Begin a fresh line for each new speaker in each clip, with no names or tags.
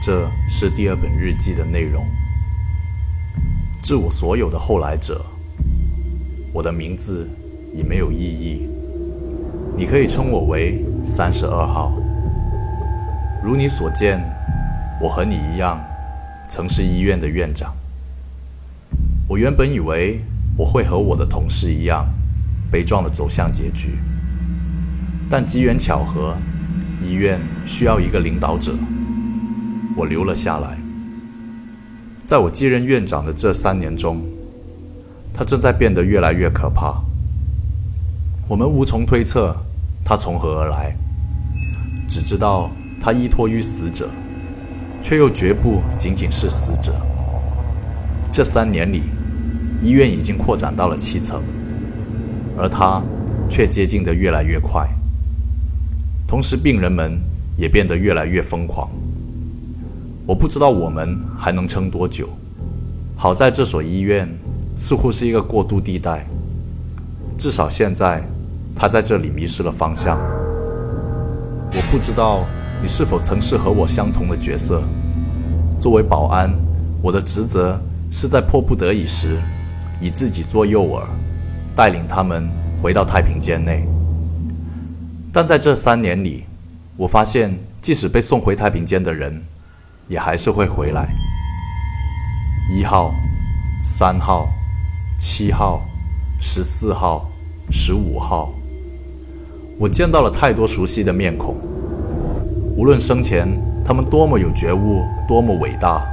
这是第二本日记的内容。致我所有的后来者，我的名字已没有意义，你可以称我为三十二号。如你所见，我和你一样，曾是医院的院长。我原本以为我会和我的同事一样，悲壮地走向结局，但机缘巧合，医院需要一个领导者，我留了下来。在我继任院长的这三年中，他正在变得越来越可怕。我们无从推测他从何而来，只知道。他依托于死者，却又绝不仅仅是死者。这三年里，医院已经扩展到了七层，而他却接近得越来越快。同时，病人们也变得越来越疯狂。我不知道我们还能撑多久。好在这所医院似乎是一个过渡地带，至少现在他在这里迷失了方向。我不知道。你是否曾是和我相同的角色？作为保安，我的职责是在迫不得已时，以自己做诱饵，带领他们回到太平间内。但在这三年里，我发现，即使被送回太平间的人，也还是会回来。一号、三号、七号、十四号、十五号，我见到了太多熟悉的面孔。无论生前他们多么有觉悟，多么伟大，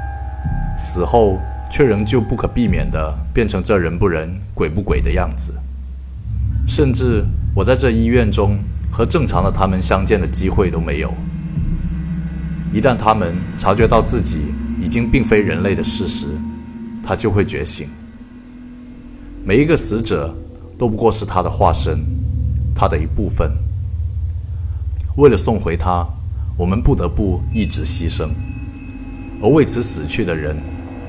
死后却仍旧不可避免地变成这人不人、鬼不鬼的样子。甚至我在这医院中和正常的他们相见的机会都没有。一旦他们察觉到自己已经并非人类的事实，他就会觉醒。每一个死者都不过是他的化身，他的一部分。为了送回他。我们不得不一直牺牲，而为此死去的人，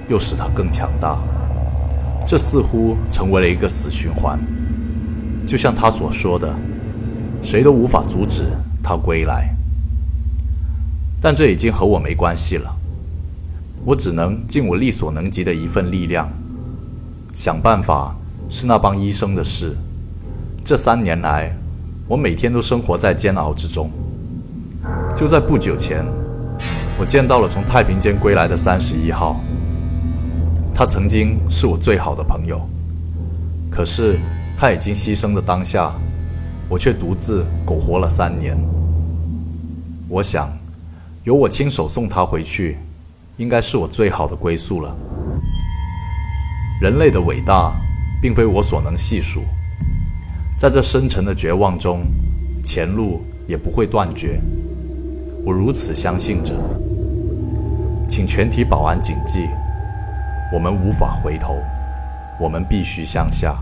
又使他更强大。这似乎成为了一个死循环，就像他所说的：“谁都无法阻止他归来。”但这已经和我没关系了，我只能尽我力所能及的一份力量，想办法是那帮医生的事。这三年来，我每天都生活在煎熬之中。就在不久前，我见到了从太平间归来的三十一号。他曾经是我最好的朋友，可是他已经牺牲的当下，我却独自苟活了三年。我想，由我亲手送他回去，应该是我最好的归宿了。人类的伟大，并非我所能细数。在这深沉的绝望中，前路也不会断绝。我如此相信着，请全体保安谨记：我们无法回头，我们必须向下。